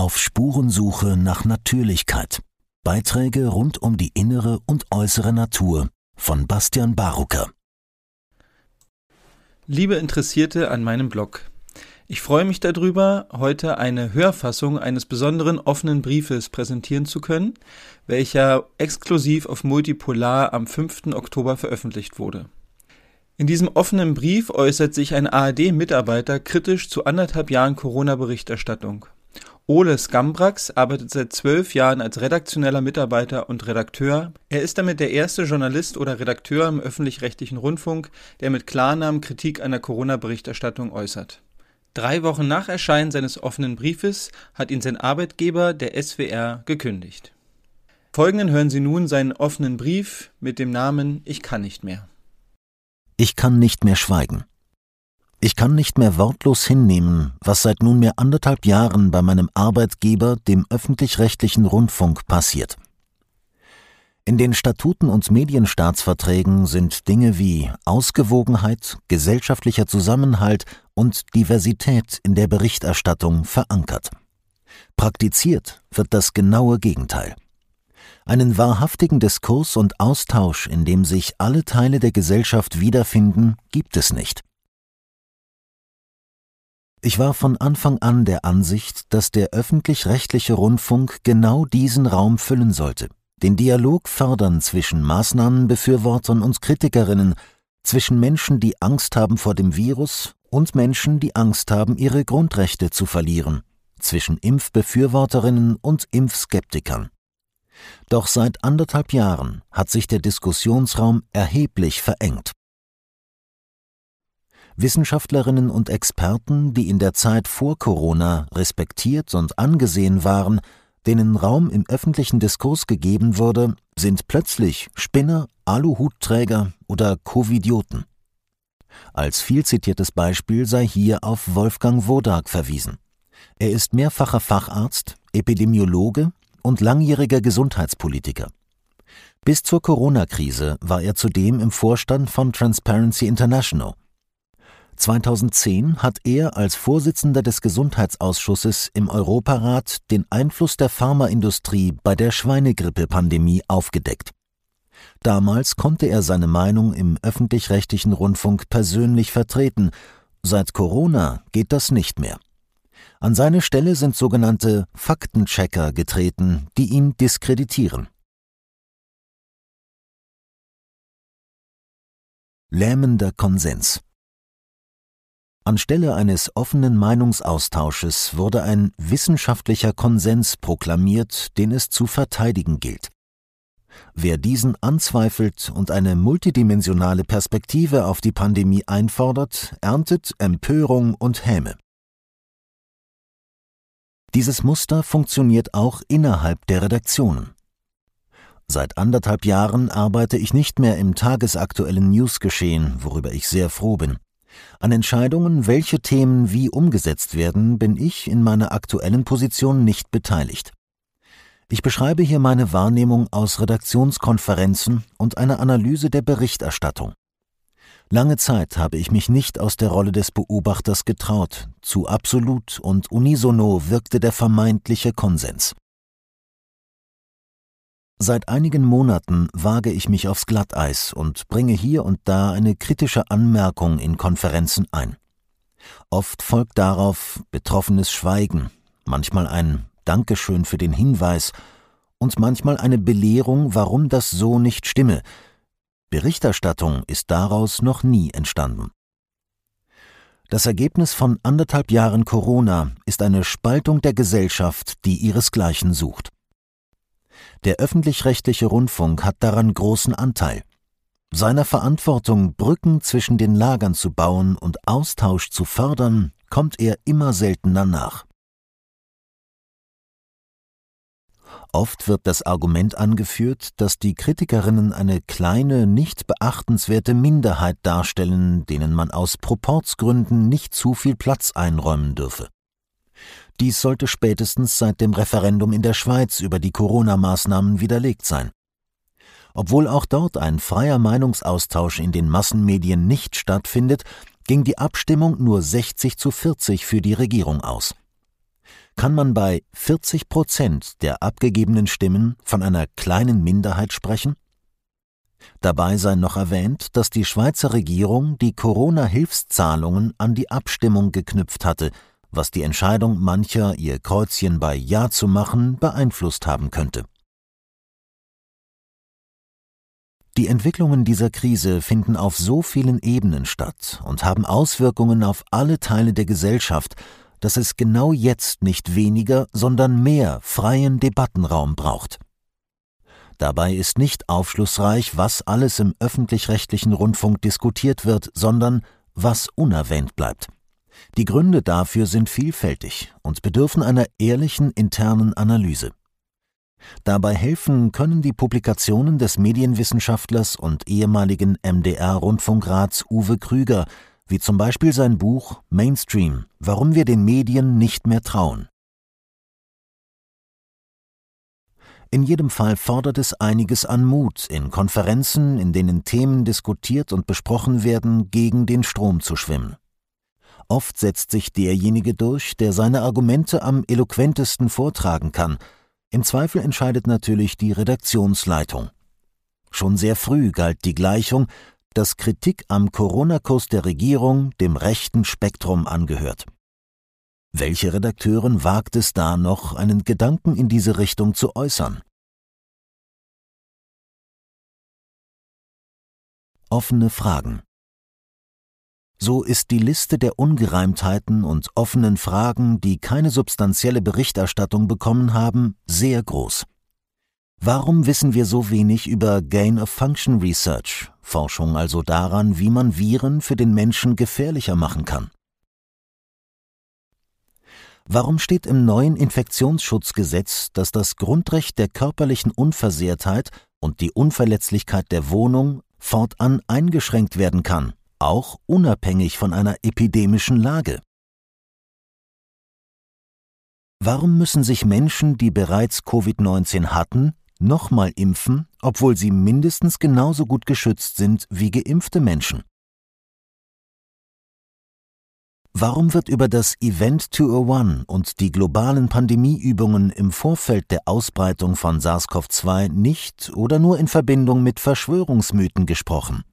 Auf Spurensuche nach Natürlichkeit. Beiträge rund um die innere und äußere Natur von Bastian Barucker. Liebe Interessierte an meinem Blog. Ich freue mich darüber, heute eine Hörfassung eines besonderen offenen Briefes präsentieren zu können, welcher exklusiv auf Multipolar am 5. Oktober veröffentlicht wurde. In diesem offenen Brief äußert sich ein ARD-Mitarbeiter kritisch zu anderthalb Jahren Corona-Berichterstattung. Ole Skambrax arbeitet seit zwölf Jahren als redaktioneller Mitarbeiter und Redakteur. Er ist damit der erste Journalist oder Redakteur im öffentlich-rechtlichen Rundfunk, der mit Klarnamen Kritik an der Corona-Berichterstattung äußert. Drei Wochen nach Erscheinen seines offenen Briefes hat ihn sein Arbeitgeber, der SWR, gekündigt. Folgenden hören Sie nun seinen offenen Brief mit dem Namen Ich kann nicht mehr. Ich kann nicht mehr schweigen. Ich kann nicht mehr wortlos hinnehmen, was seit nunmehr anderthalb Jahren bei meinem Arbeitgeber, dem öffentlich-rechtlichen Rundfunk, passiert. In den Statuten und Medienstaatsverträgen sind Dinge wie Ausgewogenheit, gesellschaftlicher Zusammenhalt und Diversität in der Berichterstattung verankert. Praktiziert wird das genaue Gegenteil. Einen wahrhaftigen Diskurs und Austausch, in dem sich alle Teile der Gesellschaft wiederfinden, gibt es nicht. Ich war von Anfang an der Ansicht, dass der öffentlich-rechtliche Rundfunk genau diesen Raum füllen sollte, den Dialog fördern zwischen Maßnahmenbefürwortern und Kritikerinnen, zwischen Menschen, die Angst haben vor dem Virus und Menschen, die Angst haben, ihre Grundrechte zu verlieren, zwischen Impfbefürworterinnen und Impfskeptikern. Doch seit anderthalb Jahren hat sich der Diskussionsraum erheblich verengt. Wissenschaftlerinnen und Experten, die in der Zeit vor Corona respektiert und angesehen waren, denen Raum im öffentlichen Diskurs gegeben wurde, sind plötzlich Spinner, Aluhutträger oder Covidioten. Als vielzitiertes Beispiel sei hier auf Wolfgang Wodak verwiesen. Er ist mehrfacher Facharzt, Epidemiologe und langjähriger Gesundheitspolitiker. Bis zur Corona-Krise war er zudem im Vorstand von Transparency International. 2010 hat er als Vorsitzender des Gesundheitsausschusses im Europarat den Einfluss der Pharmaindustrie bei der Schweinegrippe-Pandemie aufgedeckt. Damals konnte er seine Meinung im öffentlich-rechtlichen Rundfunk persönlich vertreten. Seit Corona geht das nicht mehr. An seine Stelle sind sogenannte Faktenchecker getreten, die ihn diskreditieren. Lähmender Konsens Anstelle eines offenen Meinungsaustausches wurde ein wissenschaftlicher Konsens proklamiert, den es zu verteidigen gilt. Wer diesen anzweifelt und eine multidimensionale Perspektive auf die Pandemie einfordert, erntet Empörung und Häme. Dieses Muster funktioniert auch innerhalb der Redaktionen. Seit anderthalb Jahren arbeite ich nicht mehr im tagesaktuellen Newsgeschehen, worüber ich sehr froh bin. An Entscheidungen, welche Themen wie umgesetzt werden, bin ich in meiner aktuellen Position nicht beteiligt. Ich beschreibe hier meine Wahrnehmung aus Redaktionskonferenzen und einer Analyse der Berichterstattung. Lange Zeit habe ich mich nicht aus der Rolle des Beobachters getraut, zu absolut und unisono wirkte der vermeintliche Konsens. Seit einigen Monaten wage ich mich aufs Glatteis und bringe hier und da eine kritische Anmerkung in Konferenzen ein. Oft folgt darauf betroffenes Schweigen, manchmal ein Dankeschön für den Hinweis und manchmal eine Belehrung, warum das so nicht stimme, Berichterstattung ist daraus noch nie entstanden. Das Ergebnis von anderthalb Jahren Corona ist eine Spaltung der Gesellschaft, die ihresgleichen sucht. Der öffentlich-rechtliche Rundfunk hat daran großen Anteil. Seiner Verantwortung, Brücken zwischen den Lagern zu bauen und Austausch zu fördern, kommt er immer seltener nach. Oft wird das Argument angeführt, dass die Kritikerinnen eine kleine, nicht beachtenswerte Minderheit darstellen, denen man aus Proportsgründen nicht zu viel Platz einräumen dürfe. Dies sollte spätestens seit dem Referendum in der Schweiz über die Corona-Maßnahmen widerlegt sein. Obwohl auch dort ein freier Meinungsaustausch in den Massenmedien nicht stattfindet, ging die Abstimmung nur 60 zu 40 für die Regierung aus. kann man bei 40 Prozent der abgegebenen Stimmen von einer kleinen Minderheit sprechen? Dabei sei noch erwähnt, dass die Schweizer Regierung die Corona-Hilfszahlungen an die Abstimmung geknüpft hatte, was die Entscheidung mancher, ihr Kreuzchen bei Ja zu machen, beeinflusst haben könnte. Die Entwicklungen dieser Krise finden auf so vielen Ebenen statt und haben Auswirkungen auf alle Teile der Gesellschaft, dass es genau jetzt nicht weniger, sondern mehr freien Debattenraum braucht. Dabei ist nicht aufschlussreich, was alles im öffentlich-rechtlichen Rundfunk diskutiert wird, sondern was unerwähnt bleibt. Die Gründe dafür sind vielfältig und bedürfen einer ehrlichen internen Analyse. Dabei helfen können die Publikationen des Medienwissenschaftlers und ehemaligen MDR-Rundfunkrats Uwe Krüger, wie zum Beispiel sein Buch Mainstream, warum wir den Medien nicht mehr trauen. In jedem Fall fordert es einiges an Mut, in Konferenzen, in denen Themen diskutiert und besprochen werden, gegen den Strom zu schwimmen. Oft setzt sich derjenige durch, der seine Argumente am eloquentesten vortragen kann. Im Zweifel entscheidet natürlich die Redaktionsleitung. Schon sehr früh galt die Gleichung, dass Kritik am Corona-Kurs der Regierung dem rechten Spektrum angehört. Welche Redakteurin wagt es da noch, einen Gedanken in diese Richtung zu äußern? Offene Fragen So ist die Liste der Ungereimtheiten und offenen Fragen, die keine substanzielle Berichterstattung bekommen haben, sehr groß. Warum wissen wir so wenig über Gain-of-Function Research, Forschung also daran, wie man Viren für den Menschen gefährlicher machen kann? Warum steht im neuen Infektionsschutzgesetz, dass das Grundrecht der körperlichen Unversehrtheit und die Unverletzlichkeit der Wohnung fortan eingeschränkt werden kann, auch unabhängig von einer epidemischen Lage? Warum müssen sich Menschen, die bereits Covid-19 hatten, nochmal impfen, obwohl sie mindestens genauso gut geschützt sind wie geimpfte Menschen? Warum wird über das Event 201 und die globalen Pandemieübungen im Vorfeld der Ausbreitung von SARS-CoV-2 nicht oder nur in Verbindung mit Verschwörungsmythen gesprochen?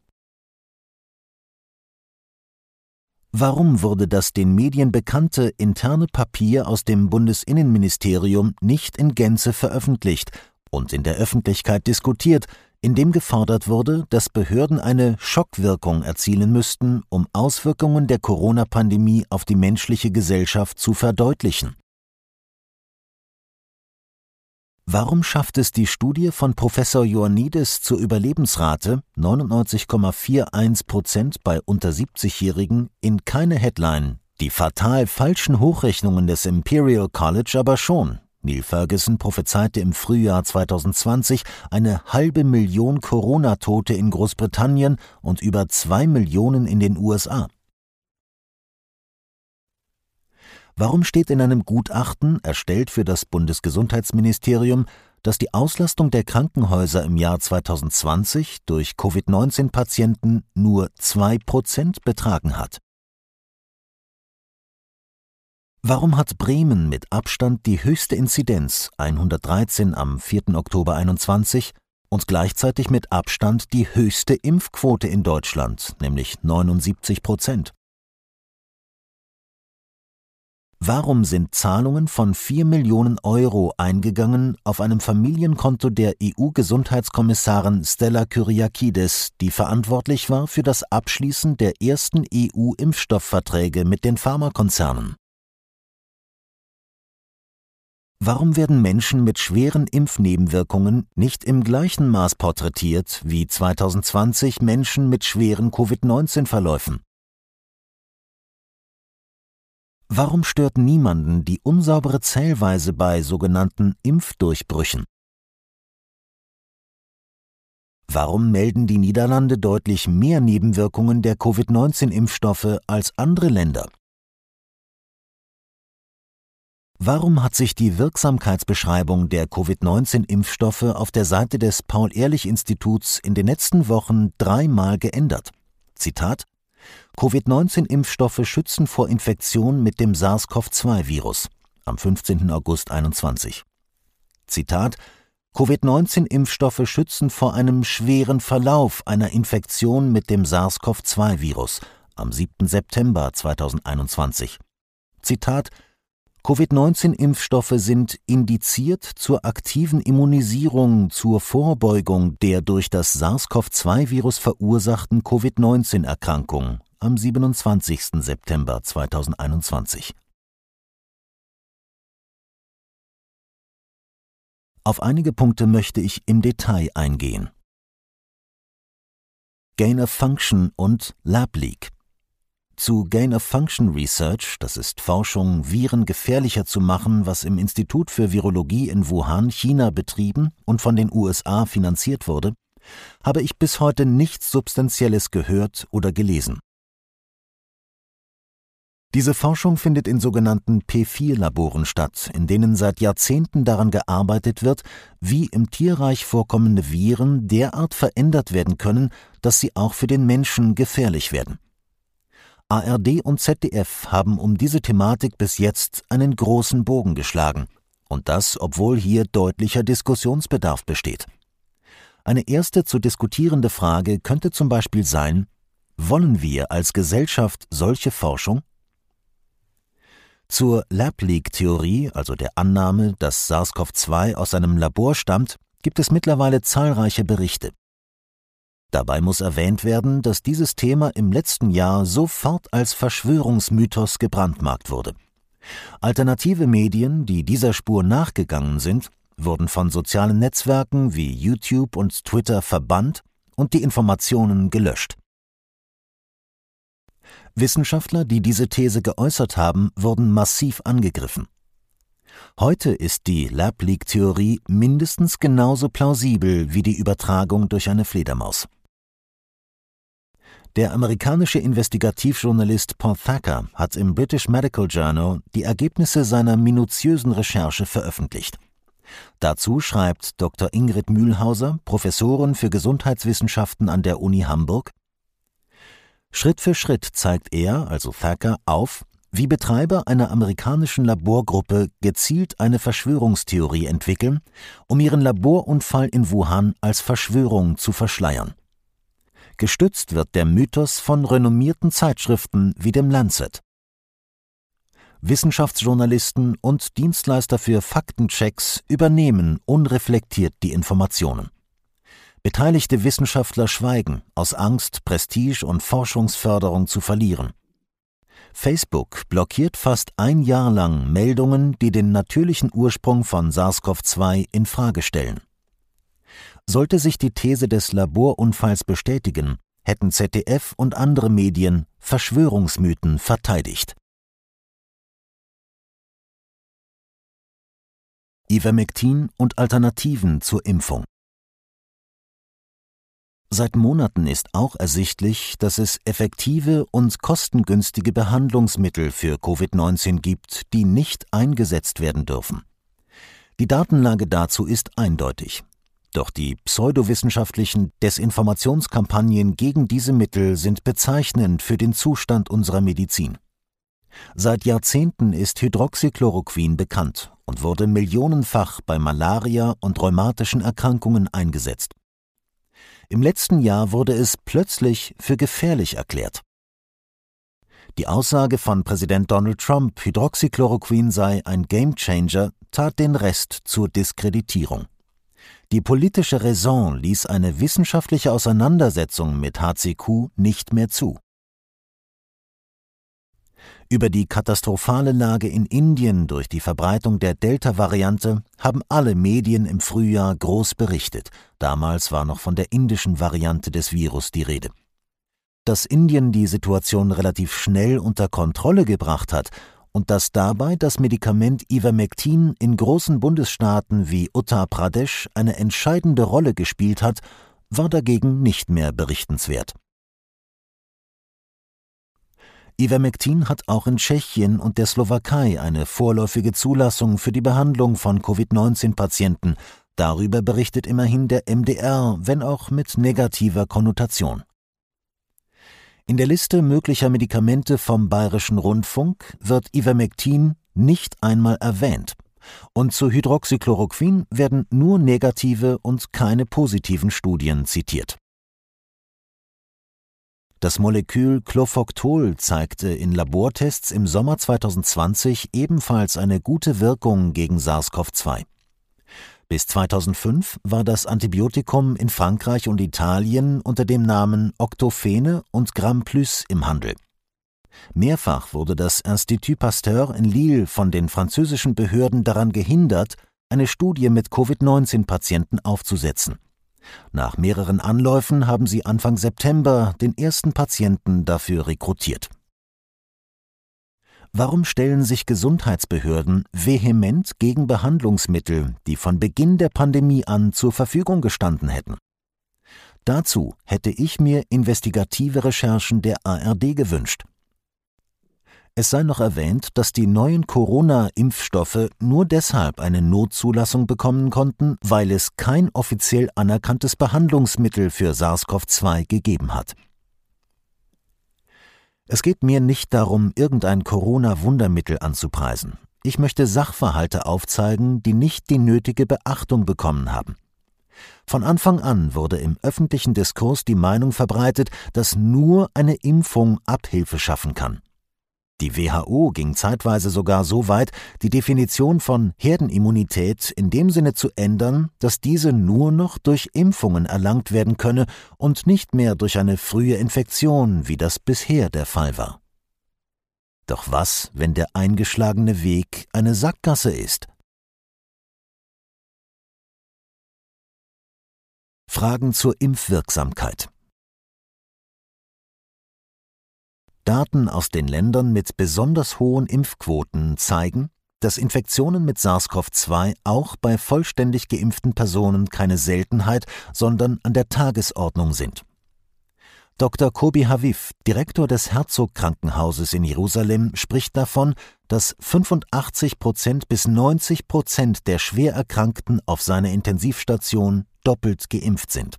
Warum wurde das den Medien bekannte interne Papier aus dem Bundesinnenministerium nicht in Gänze veröffentlicht und in der Öffentlichkeit diskutiert, in dem gefordert wurde, dass Behörden eine Schockwirkung erzielen müssten, um Auswirkungen der Corona-Pandemie auf die menschliche Gesellschaft zu verdeutlichen. Warum schafft es die Studie von Professor Ioannidis zur Überlebensrate 99,41 Prozent bei unter 70-Jährigen in keine Headline, die fatal falschen Hochrechnungen des Imperial College aber schon Neil Ferguson prophezeite im Frühjahr 2020 eine halbe Million Corona-Tote in Großbritannien und über zwei Millionen in den USA. Warum steht in einem Gutachten, erstellt für das Bundesgesundheitsministerium, dass die Auslastung der Krankenhäuser im Jahr 2020 durch Covid-19-Patienten nur zwei Prozent betragen hat? Warum hat Bremen mit Abstand die höchste Inzidenz 113 am 4. Oktober 21 und gleichzeitig mit Abstand die höchste Impfquote in Deutschland, nämlich 79 Prozent? Warum sind Zahlungen von 4 Millionen Euro eingegangen auf einem Familienkonto der EU-Gesundheitskommissarin Stella Kyriakides, die verantwortlich war für das Abschließen der ersten EU-Impfstoffverträge mit den Pharmakonzernen? Warum werden Menschen mit schweren Impfnebenwirkungen nicht im gleichen Maß porträtiert wie 2020 Menschen mit schweren Covid-19-Verläufen? Warum stört niemanden die unsaubere Zählweise bei sogenannten Impfdurchbrüchen? Warum melden die Niederlande deutlich mehr Nebenwirkungen der Covid-19-Impfstoffe als andere Länder? Warum hat sich die Wirksamkeitsbeschreibung der Covid-19-Impfstoffe auf der Seite des Paul-Ehrlich-Instituts in den letzten Wochen dreimal geändert? Zitat Covid-19-Impfstoffe schützen vor Infektion mit dem SARS-CoV-2-Virus. am 15. August 21. Zitat Covid-19-Impfstoffe schützen vor einem schweren Verlauf einer Infektion mit dem SARS-CoV-2-Virus am 7. September 2021. Zitat Covid-19-Impfstoffe sind indiziert zur aktiven Immunisierung zur Vorbeugung der durch das SARS-CoV-2-Virus verursachten Covid-19-Erkrankung am 27. September 2021. Auf einige Punkte möchte ich im Detail eingehen. Gain of Function und Lab Leak. Zu Gain of Function Research, das ist Forschung, Viren gefährlicher zu machen, was im Institut für Virologie in Wuhan, China betrieben und von den USA finanziert wurde, habe ich bis heute nichts Substanzielles gehört oder gelesen. Diese Forschung findet in sogenannten P4-Laboren statt, in denen seit Jahrzehnten daran gearbeitet wird, wie im Tierreich vorkommende Viren derart verändert werden können, dass sie auch für den Menschen gefährlich werden. ARD und ZDF haben um diese Thematik bis jetzt einen großen Bogen geschlagen, und das, obwohl hier deutlicher Diskussionsbedarf besteht. Eine erste zu diskutierende Frage könnte zum Beispiel sein, wollen wir als Gesellschaft solche Forschung? Zur Lab-Leak-Theorie, also der Annahme, dass SARS-CoV-2 aus einem Labor stammt, gibt es mittlerweile zahlreiche Berichte. Dabei muss erwähnt werden, dass dieses Thema im letzten Jahr sofort als Verschwörungsmythos gebrandmarkt wurde. Alternative Medien, die dieser Spur nachgegangen sind, wurden von sozialen Netzwerken wie YouTube und Twitter verbannt und die Informationen gelöscht. Wissenschaftler, die diese These geäußert haben, wurden massiv angegriffen. Heute ist die Lab-Leak-Theorie mindestens genauso plausibel wie die Übertragung durch eine Fledermaus. Der amerikanische Investigativjournalist Paul Thacker hat im British Medical Journal die Ergebnisse seiner minutiösen Recherche veröffentlicht. Dazu schreibt Dr. Ingrid Mühlhauser, Professorin für Gesundheitswissenschaften an der Uni Hamburg, Schritt für Schritt zeigt er, also Thacker, auf, wie Betreiber einer amerikanischen Laborgruppe gezielt eine Verschwörungstheorie entwickeln, um ihren Laborunfall in Wuhan als Verschwörung zu verschleiern. Gestützt wird der Mythos von renommierten Zeitschriften wie dem Lancet. Wissenschaftsjournalisten und Dienstleister für Faktenchecks übernehmen unreflektiert die Informationen. Beteiligte Wissenschaftler schweigen, aus Angst, Prestige und Forschungsförderung zu verlieren. Facebook blockiert fast ein Jahr lang Meldungen, die den natürlichen Ursprung von SARS-CoV-2 in Frage stellen. Sollte sich die These des Laborunfalls bestätigen, hätten ZDF und andere Medien Verschwörungsmythen verteidigt. Ivermectin und Alternativen zur Impfung Seit Monaten ist auch ersichtlich, dass es effektive und kostengünstige Behandlungsmittel für Covid-19 gibt, die nicht eingesetzt werden dürfen. Die Datenlage dazu ist eindeutig. Doch die pseudowissenschaftlichen Desinformationskampagnen gegen diese Mittel sind bezeichnend für den Zustand unserer Medizin. Seit Jahrzehnten ist Hydroxychloroquin bekannt und wurde millionenfach bei Malaria und rheumatischen Erkrankungen eingesetzt. Im letzten Jahr wurde es plötzlich für gefährlich erklärt. Die Aussage von Präsident Donald Trump, Hydroxychloroquin sei ein Gamechanger, tat den Rest zur Diskreditierung. Die politische Raison ließ eine wissenschaftliche Auseinandersetzung mit HCQ nicht mehr zu. Über die katastrophale Lage in Indien durch die Verbreitung der Delta-Variante haben alle Medien im Frühjahr groß berichtet. Damals war noch von der indischen Variante des Virus die Rede. Dass Indien die Situation relativ schnell unter Kontrolle gebracht hat und dass dabei das Medikament Ivermectin in großen Bundesstaaten wie Uttar Pradesh eine entscheidende Rolle gespielt hat, war dagegen nicht mehr berichtenswert. Ivermectin hat auch in Tschechien und der Slowakei eine vorläufige Zulassung für die Behandlung von Covid-19-Patienten. Darüber berichtet immerhin der MDR, wenn auch mit negativer Konnotation. In der Liste möglicher Medikamente vom Bayerischen Rundfunk wird Ivermectin nicht einmal erwähnt. Und zu Hydroxychloroquin werden nur negative und keine positiven Studien zitiert. Das Molekül Clofoctol zeigte in Labortests im Sommer 2020 ebenfalls eine gute Wirkung gegen SARS-CoV-2. Bis 2005 war das Antibiotikum in Frankreich und Italien unter dem Namen Octofene und Gram Plus im Handel. Mehrfach wurde das Institut Pasteur in Lille von den französischen Behörden daran gehindert, eine Studie mit Covid-19-Patienten aufzusetzen. Nach mehreren Anläufen haben sie Anfang September den ersten Patienten dafür rekrutiert. Warum stellen sich Gesundheitsbehörden vehement gegen Behandlungsmittel, die von Beginn der Pandemie an zur Verfügung gestanden hätten? Dazu hätte ich mir investigative Recherchen der ARD gewünscht. Es sei noch erwähnt, dass die neuen Corona-Impfstoffe nur deshalb eine Notzulassung bekommen konnten, weil es kein offiziell anerkanntes Behandlungsmittel für SARS-CoV-2 gegeben hat. Es geht mir nicht darum, irgendein Corona-Wundermittel anzupreisen. Ich möchte Sachverhalte aufzeigen, die nicht die nötige Beachtung bekommen haben. Von Anfang an wurde im öffentlichen Diskurs die Meinung verbreitet, dass nur eine Impfung Abhilfe schaffen kann. Die WHO ging zeitweise sogar so weit, die Definition von Herdenimmunität in dem Sinne zu ändern, dass diese nur noch durch Impfungen erlangt werden könne und nicht mehr durch eine frühe Infektion, wie das bisher der Fall war. Doch was, wenn der eingeschlagene Weg eine Sackgasse ist? Fragen zur Impfwirksamkeit Daten aus den Ländern mit besonders hohen Impfquoten zeigen, dass Infektionen mit SARS-CoV-2 auch bei vollständig geimpften Personen keine Seltenheit, sondern an der Tagesordnung sind. Dr. Kobi Haviv, Direktor des Herzog-Krankenhauses in Jerusalem, spricht davon, dass 85 Prozent bis 90 Prozent der Schwererkrankten auf seiner Intensivstation doppelt geimpft sind.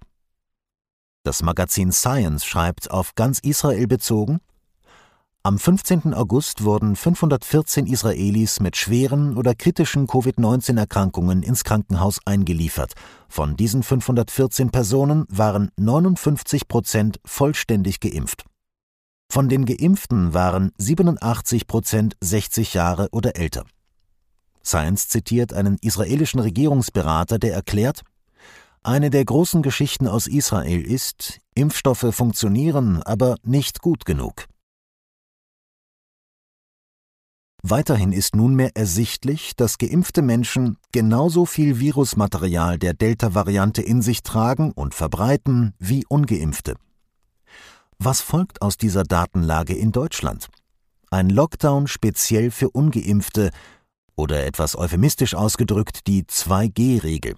Das Magazin Science schreibt auf ganz Israel bezogen, am 15. August wurden 514 Israelis mit schweren oder kritischen Covid-19-Erkrankungen ins Krankenhaus eingeliefert. Von diesen 514 Personen waren 59 Prozent vollständig geimpft. Von den Geimpften waren 87 Prozent 60 Jahre oder älter. Science zitiert einen israelischen Regierungsberater, der erklärt, eine der großen Geschichten aus Israel ist, Impfstoffe funktionieren, aber nicht gut genug. Weiterhin ist nunmehr ersichtlich, dass geimpfte Menschen genauso viel Virusmaterial der Delta-Variante in sich tragen und verbreiten wie ungeimpfte. Was folgt aus dieser Datenlage in Deutschland? Ein Lockdown speziell für ungeimpfte oder etwas euphemistisch ausgedrückt die 2G-Regel.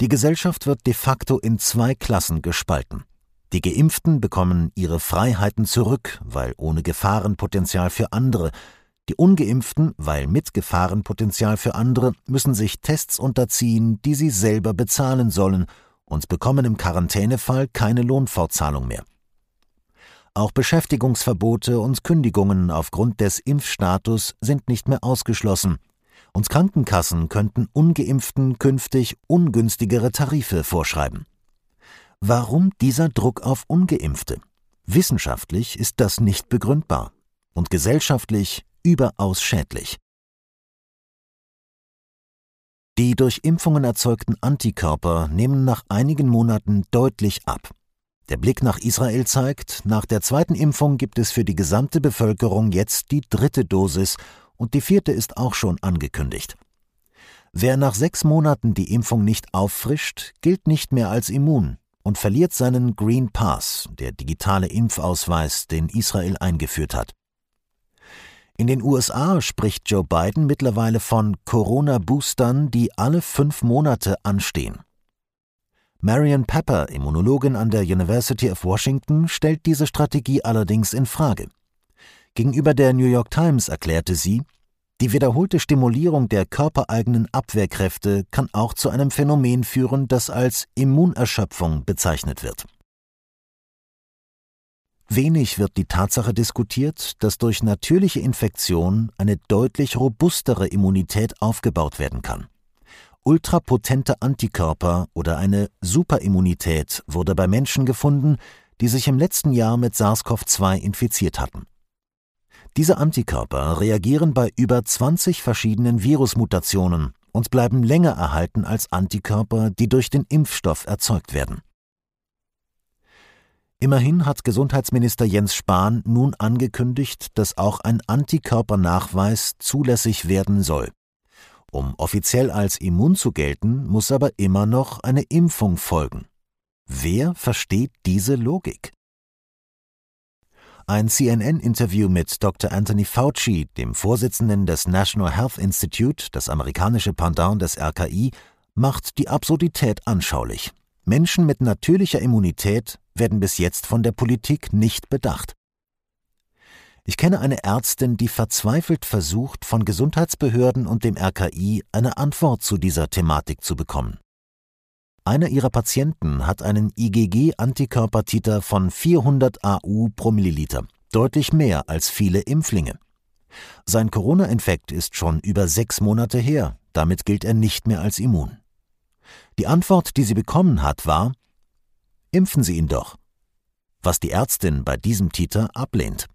Die Gesellschaft wird de facto in zwei Klassen gespalten. Die Geimpften bekommen ihre Freiheiten zurück, weil ohne Gefahrenpotenzial für andere, die ungeimpften, weil mit Gefahrenpotenzial für andere, müssen sich Tests unterziehen, die sie selber bezahlen sollen und bekommen im Quarantänefall keine Lohnfortzahlung mehr. Auch Beschäftigungsverbote und Kündigungen aufgrund des Impfstatus sind nicht mehr ausgeschlossen. Und Krankenkassen könnten ungeimpften künftig ungünstigere Tarife vorschreiben. Warum dieser Druck auf ungeimpfte? Wissenschaftlich ist das nicht begründbar und gesellschaftlich überaus schädlich. Die durch Impfungen erzeugten Antikörper nehmen nach einigen Monaten deutlich ab. Der Blick nach Israel zeigt, nach der zweiten Impfung gibt es für die gesamte Bevölkerung jetzt die dritte Dosis und die vierte ist auch schon angekündigt. Wer nach sechs Monaten die Impfung nicht auffrischt, gilt nicht mehr als immun und verliert seinen Green Pass, der digitale Impfausweis, den Israel eingeführt hat. In den USA spricht Joe Biden mittlerweile von Corona-Boostern, die alle fünf Monate anstehen. Marion Pepper, Immunologin an der University of Washington, stellt diese Strategie allerdings in Frage. Gegenüber der New York Times erklärte sie, die wiederholte Stimulierung der körpereigenen Abwehrkräfte kann auch zu einem Phänomen führen, das als Immunerschöpfung bezeichnet wird. Wenig wird die Tatsache diskutiert, dass durch natürliche Infektion eine deutlich robustere Immunität aufgebaut werden kann. Ultrapotente Antikörper oder eine Superimmunität wurde bei Menschen gefunden, die sich im letzten Jahr mit SARS-CoV-2 infiziert hatten. Diese Antikörper reagieren bei über 20 verschiedenen Virusmutationen und bleiben länger erhalten als Antikörper, die durch den Impfstoff erzeugt werden. Immerhin hat Gesundheitsminister Jens Spahn nun angekündigt, dass auch ein Antikörpernachweis zulässig werden soll. Um offiziell als immun zu gelten, muss aber immer noch eine Impfung folgen. Wer versteht diese Logik? Ein CNN-Interview mit Dr. Anthony Fauci, dem Vorsitzenden des National Health Institute, das amerikanische Pendant des RKI, macht die Absurdität anschaulich. Menschen mit natürlicher Immunität werden bis jetzt von der Politik nicht bedacht. Ich kenne eine Ärztin, die verzweifelt versucht, von Gesundheitsbehörden und dem RKI eine Antwort zu dieser Thematik zu bekommen. Einer ihrer Patienten hat einen IgG-Antikörpertiter von 400 AU pro Milliliter, deutlich mehr als viele Impflinge. Sein Corona-Infekt ist schon über sechs Monate her, damit gilt er nicht mehr als immun. Die Antwort, die sie bekommen hat, war, impfen Sie ihn doch, was die Ärztin bei diesem Titer ablehnt.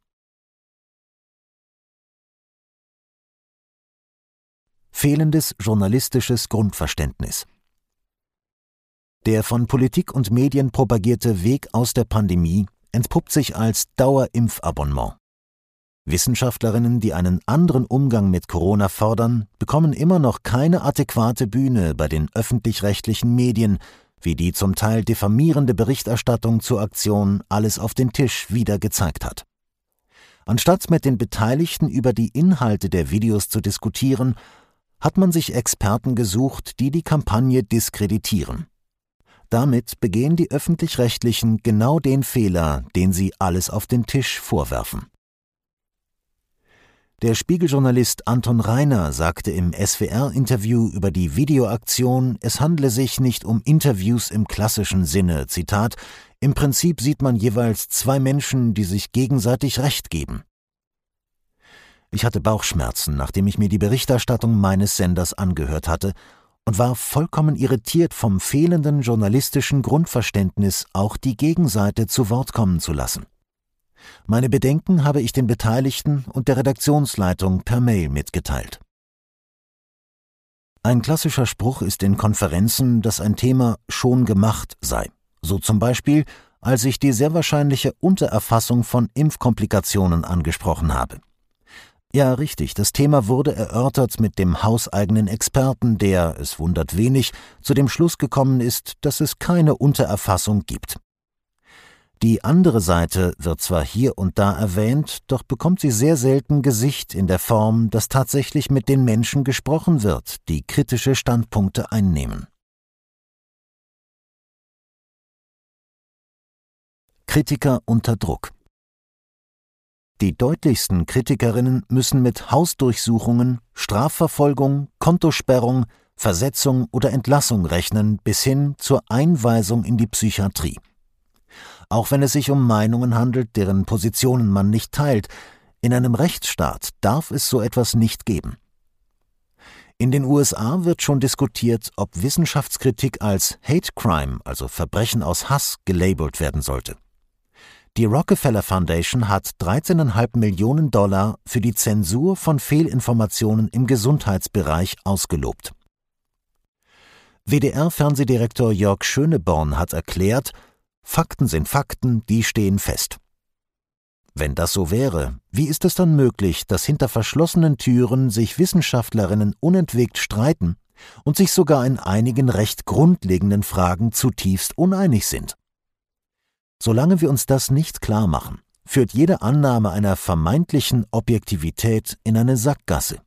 Fehlendes journalistisches Grundverständnis. Der von Politik und Medien propagierte Weg aus der Pandemie entpuppt sich als Dauerimpfabonnement. Wissenschaftlerinnen, die einen anderen Umgang mit Corona fordern, bekommen immer noch keine adäquate Bühne bei den öffentlich-rechtlichen Medien, wie die zum Teil diffamierende Berichterstattung zur Aktion Alles auf den Tisch wieder gezeigt hat. Anstatt mit den Beteiligten über die Inhalte der Videos zu diskutieren, hat man sich Experten gesucht, die die Kampagne diskreditieren. Damit begehen die öffentlich-rechtlichen genau den Fehler, den sie alles auf den Tisch vorwerfen. Der Spiegeljournalist Anton Reiner sagte im SWR-Interview über die Videoaktion, es handle sich nicht um Interviews im klassischen Sinne. Zitat: Im Prinzip sieht man jeweils zwei Menschen, die sich gegenseitig Recht geben. Ich hatte Bauchschmerzen, nachdem ich mir die Berichterstattung meines Senders angehört hatte und war vollkommen irritiert vom fehlenden journalistischen Grundverständnis, auch die Gegenseite zu Wort kommen zu lassen. Meine Bedenken habe ich den Beteiligten und der Redaktionsleitung per Mail mitgeteilt. Ein klassischer Spruch ist in Konferenzen, dass ein Thema schon gemacht sei. So zum Beispiel, als ich die sehr wahrscheinliche Untererfassung von Impfkomplikationen angesprochen habe. Ja, richtig, das Thema wurde erörtert mit dem hauseigenen Experten, der, es wundert wenig, zu dem Schluss gekommen ist, dass es keine Untererfassung gibt. Die andere Seite wird zwar hier und da erwähnt, doch bekommt sie sehr selten Gesicht in der Form, dass tatsächlich mit den Menschen gesprochen wird, die kritische Standpunkte einnehmen. Kritiker unter Druck Die deutlichsten Kritikerinnen müssen mit Hausdurchsuchungen, Strafverfolgung, Kontosperrung, Versetzung oder Entlassung rechnen bis hin zur Einweisung in die Psychiatrie auch wenn es sich um Meinungen handelt, deren Positionen man nicht teilt. In einem Rechtsstaat darf es so etwas nicht geben. In den USA wird schon diskutiert, ob Wissenschaftskritik als Hate Crime, also Verbrechen aus Hass, gelabelt werden sollte. Die Rockefeller Foundation hat 13,5 Millionen Dollar für die Zensur von Fehlinformationen im Gesundheitsbereich ausgelobt. WDR-Fernsehdirektor Jörg Schöneborn hat erklärt, Fakten sind Fakten, die stehen fest. Wenn das so wäre, wie ist es dann möglich, dass hinter verschlossenen Türen sich Wissenschaftlerinnen unentwegt streiten und sich sogar in einigen recht grundlegenden Fragen zutiefst uneinig sind? Solange wir uns das nicht klar machen, führt jede Annahme einer vermeintlichen Objektivität in eine Sackgasse.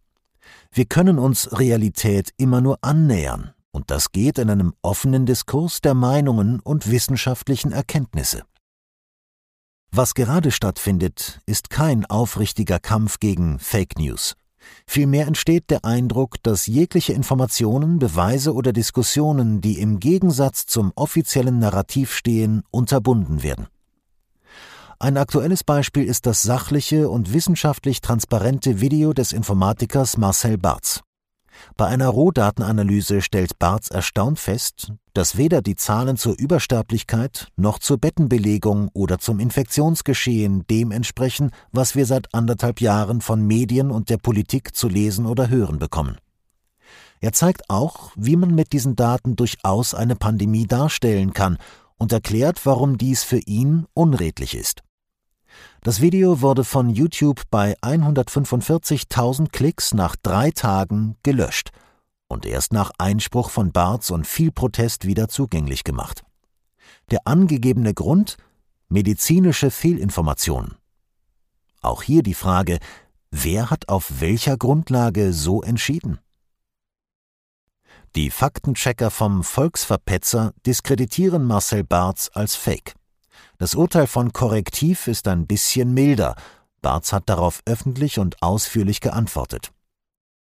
Wir können uns Realität immer nur annähern, und das geht in einem offenen Diskurs der Meinungen und wissenschaftlichen Erkenntnisse. Was gerade stattfindet, ist kein aufrichtiger Kampf gegen Fake News. Vielmehr entsteht der Eindruck, dass jegliche Informationen, Beweise oder Diskussionen, die im Gegensatz zum offiziellen Narrativ stehen, unterbunden werden. Ein aktuelles Beispiel ist das sachliche und wissenschaftlich transparente Video des Informatikers Marcel Barz. Bei einer Rohdatenanalyse stellt Barz erstaunt fest, dass weder die Zahlen zur Übersterblichkeit noch zur Bettenbelegung oder zum Infektionsgeschehen dem entsprechen, was wir seit anderthalb Jahren von Medien und der Politik zu lesen oder hören bekommen. Er zeigt auch, wie man mit diesen Daten durchaus eine Pandemie darstellen kann und erklärt, warum dies für ihn unredlich ist. Das Video wurde von YouTube bei 145.000 Klicks nach drei Tagen gelöscht und erst nach Einspruch von Barz und viel Protest wieder zugänglich gemacht. Der angegebene Grund? Medizinische Fehlinformationen. Auch hier die Frage, wer hat auf welcher Grundlage so entschieden? Die Faktenchecker vom Volksverpetzer diskreditieren Marcel Barz als Fake. Das Urteil von Korrektiv ist ein bisschen milder. Barz hat darauf öffentlich und ausführlich geantwortet.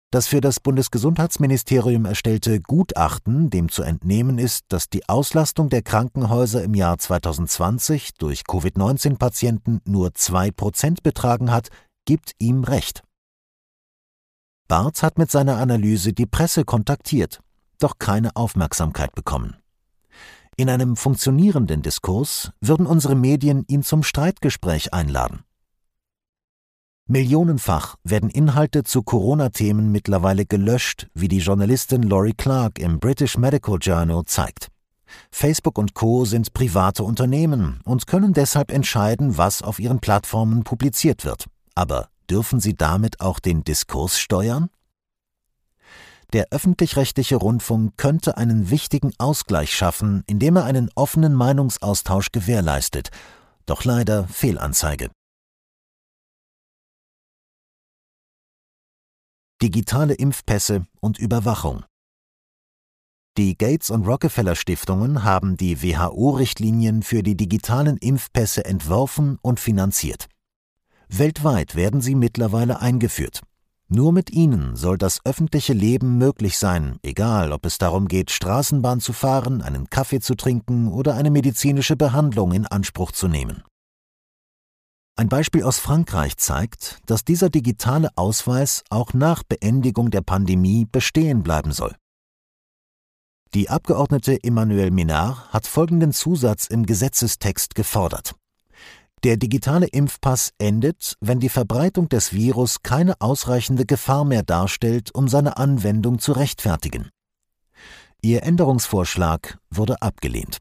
Das für das Bundesgesundheitsministerium erstellte Gutachten, dem zu entnehmen ist, dass die Auslastung der Krankenhäuser im Jahr 2020 durch Covid-19-Patienten nur zwei Prozent betragen hat, gibt ihm recht. Barz hat mit seiner Analyse die Presse kontaktiert, doch keine Aufmerksamkeit bekommen. In einem funktionierenden Diskurs würden unsere Medien ihn zum Streitgespräch einladen. Millionenfach werden Inhalte zu Corona-Themen mittlerweile gelöscht, wie die Journalistin Laurie Clark im British Medical Journal zeigt. Facebook und Co sind private Unternehmen und können deshalb entscheiden, was auf ihren Plattformen publiziert wird. Aber dürfen sie damit auch den Diskurs steuern? Der öffentlich-rechtliche Rundfunk könnte einen wichtigen Ausgleich schaffen, indem er einen offenen Meinungsaustausch gewährleistet. Doch leider Fehlanzeige. Digitale Impfpässe und Überwachung. Die Gates und Rockefeller Stiftungen haben die WHO-Richtlinien für die digitalen Impfpässe entworfen und finanziert. Weltweit werden sie mittlerweile eingeführt. Nur mit ihnen soll das öffentliche Leben möglich sein, egal ob es darum geht, Straßenbahn zu fahren, einen Kaffee zu trinken oder eine medizinische Behandlung in Anspruch zu nehmen. Ein Beispiel aus Frankreich zeigt, dass dieser digitale Ausweis auch nach Beendigung der Pandemie bestehen bleiben soll. Die Abgeordnete Emmanuelle Minard hat folgenden Zusatz im Gesetzestext gefordert. Der digitale Impfpass endet, wenn die Verbreitung des Virus keine ausreichende Gefahr mehr darstellt, um seine Anwendung zu rechtfertigen. Ihr Änderungsvorschlag wurde abgelehnt.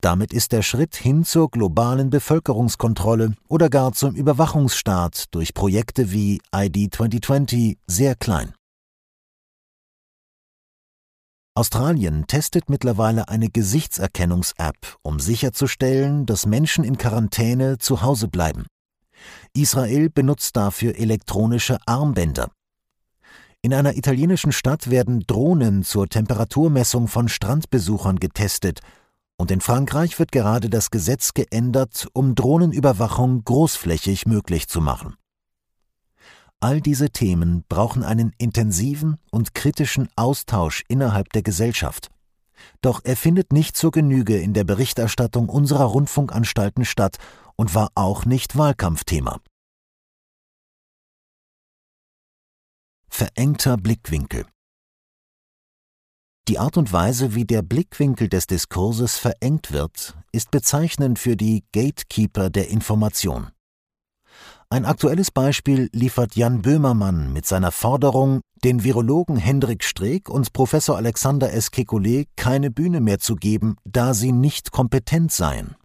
Damit ist der Schritt hin zur globalen Bevölkerungskontrolle oder gar zum Überwachungsstaat durch Projekte wie ID 2020 sehr klein. Australien testet mittlerweile eine Gesichtserkennungs-App, um sicherzustellen, dass Menschen in Quarantäne zu Hause bleiben. Israel benutzt dafür elektronische Armbänder. In einer italienischen Stadt werden Drohnen zur Temperaturmessung von Strandbesuchern getestet, und in Frankreich wird gerade das Gesetz geändert, um Drohnenüberwachung großflächig möglich zu machen. All diese Themen brauchen einen intensiven und kritischen Austausch innerhalb der Gesellschaft. Doch er findet nicht zur Genüge in der Berichterstattung unserer Rundfunkanstalten statt und war auch nicht Wahlkampfthema. Verengter Blickwinkel Die Art und Weise, wie der Blickwinkel des Diskurses verengt wird, ist bezeichnend für die Gatekeeper der Information. Ein aktuelles Beispiel liefert Jan Böhmermann mit seiner Forderung, den Virologen Hendrik Streeck und Professor Alexander S. Kekulé keine Bühne mehr zu geben, da sie nicht kompetent seien.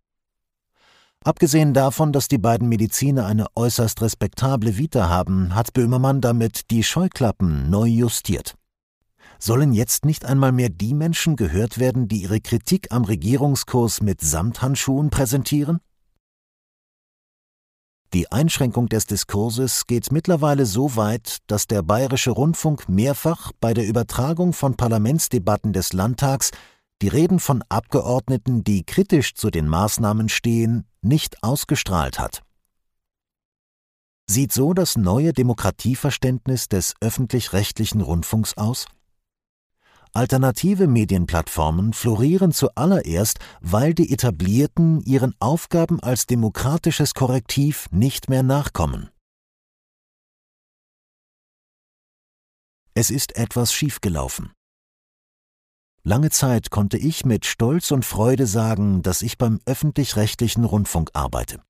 Abgesehen davon, dass die beiden Mediziner eine äußerst respektable Vita haben, hat Böhmermann damit die Scheuklappen neu justiert. Sollen jetzt nicht einmal mehr die Menschen gehört werden, die ihre Kritik am Regierungskurs mit Samthandschuhen präsentieren? Die Einschränkung des Diskurses geht mittlerweile so weit, dass der Bayerische Rundfunk mehrfach bei der Übertragung von Parlamentsdebatten des Landtags die Reden von Abgeordneten, die kritisch zu den Maßnahmen stehen, nicht ausgestrahlt hat. Sieht so das neue Demokratieverständnis des öffentlich-rechtlichen Rundfunks aus? Alternative Medienplattformen florieren zuallererst, weil die etablierten ihren Aufgaben als demokratisches Korrektiv nicht mehr nachkommen. Es ist etwas schiefgelaufen. Lange Zeit konnte ich mit Stolz und Freude sagen, dass ich beim öffentlich-rechtlichen Rundfunk arbeite.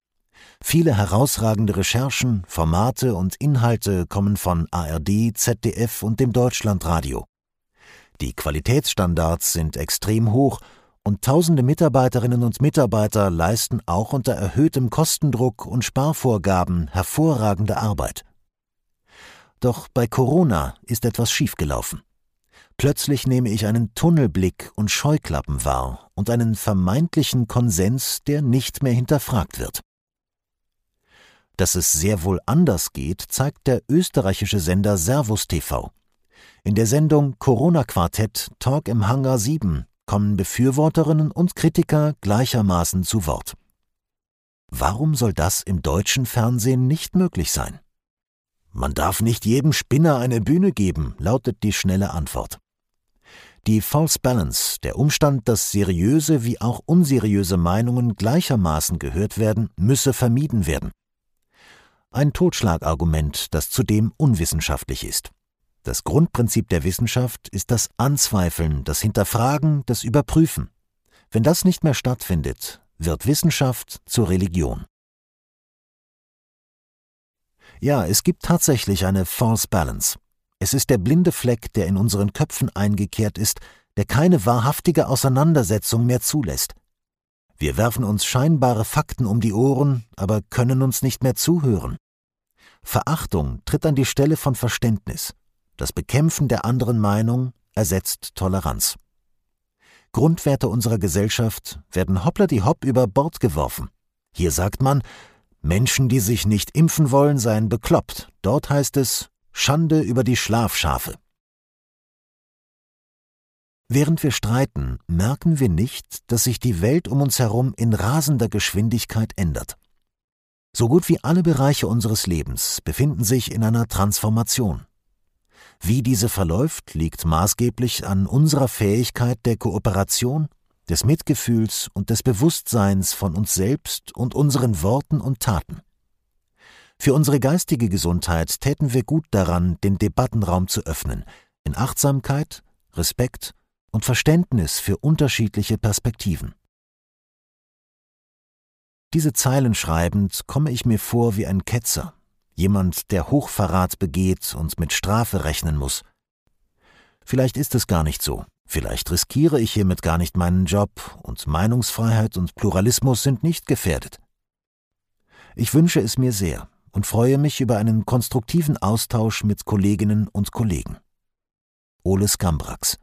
Viele herausragende Recherchen, Formate und Inhalte kommen von ARD, ZDF und dem Deutschlandradio. Die Qualitätsstandards sind extrem hoch und tausende Mitarbeiterinnen und Mitarbeiter leisten auch unter erhöhtem Kostendruck und Sparvorgaben hervorragende Arbeit. Doch bei Corona ist etwas schiefgelaufen. Plötzlich nehme ich einen Tunnelblick und Scheuklappen wahr und einen vermeintlichen Konsens, der nicht mehr hinterfragt wird. Dass es sehr wohl anders geht, zeigt der österreichische Sender Servus TV. In der Sendung Corona Quartett Talk im Hangar 7 kommen Befürworterinnen und Kritiker gleichermaßen zu Wort. Warum soll das im deutschen Fernsehen nicht möglich sein? Man darf nicht jedem Spinner eine Bühne geben, lautet die schnelle Antwort. Die False Balance, der Umstand, dass seriöse wie auch unseriöse Meinungen gleichermaßen gehört werden, müsse vermieden werden. Ein Totschlagargument, das zudem unwissenschaftlich ist. Das Grundprinzip der Wissenschaft ist das Anzweifeln, das Hinterfragen, das Überprüfen. Wenn das nicht mehr stattfindet, wird Wissenschaft zur Religion. Ja, es gibt tatsächlich eine False Balance. Es ist der blinde Fleck, der in unseren Köpfen eingekehrt ist, der keine wahrhaftige Auseinandersetzung mehr zulässt. Wir werfen uns scheinbare Fakten um die Ohren, aber können uns nicht mehr zuhören. Verachtung tritt an die Stelle von Verständnis. Das Bekämpfen der anderen Meinung ersetzt Toleranz. Grundwerte unserer Gesellschaft werden hoppla die hopp über Bord geworfen. Hier sagt man, Menschen, die sich nicht impfen wollen, seien bekloppt. Dort heißt es Schande über die Schlafschafe. Während wir streiten, merken wir nicht, dass sich die Welt um uns herum in rasender Geschwindigkeit ändert. So gut wie alle Bereiche unseres Lebens befinden sich in einer Transformation. Wie diese verläuft, liegt maßgeblich an unserer Fähigkeit der Kooperation, des Mitgefühls und des Bewusstseins von uns selbst und unseren Worten und Taten. Für unsere geistige Gesundheit täten wir gut daran, den Debattenraum zu öffnen, in Achtsamkeit, Respekt und Verständnis für unterschiedliche Perspektiven. Diese Zeilen schreibend komme ich mir vor wie ein Ketzer, jemand, der Hochverrat begeht und mit Strafe rechnen muss. Vielleicht ist es gar nicht so, vielleicht riskiere ich hiermit gar nicht meinen Job und Meinungsfreiheit und Pluralismus sind nicht gefährdet. Ich wünsche es mir sehr und freue mich über einen konstruktiven Austausch mit Kolleginnen und Kollegen. Ole Skambrax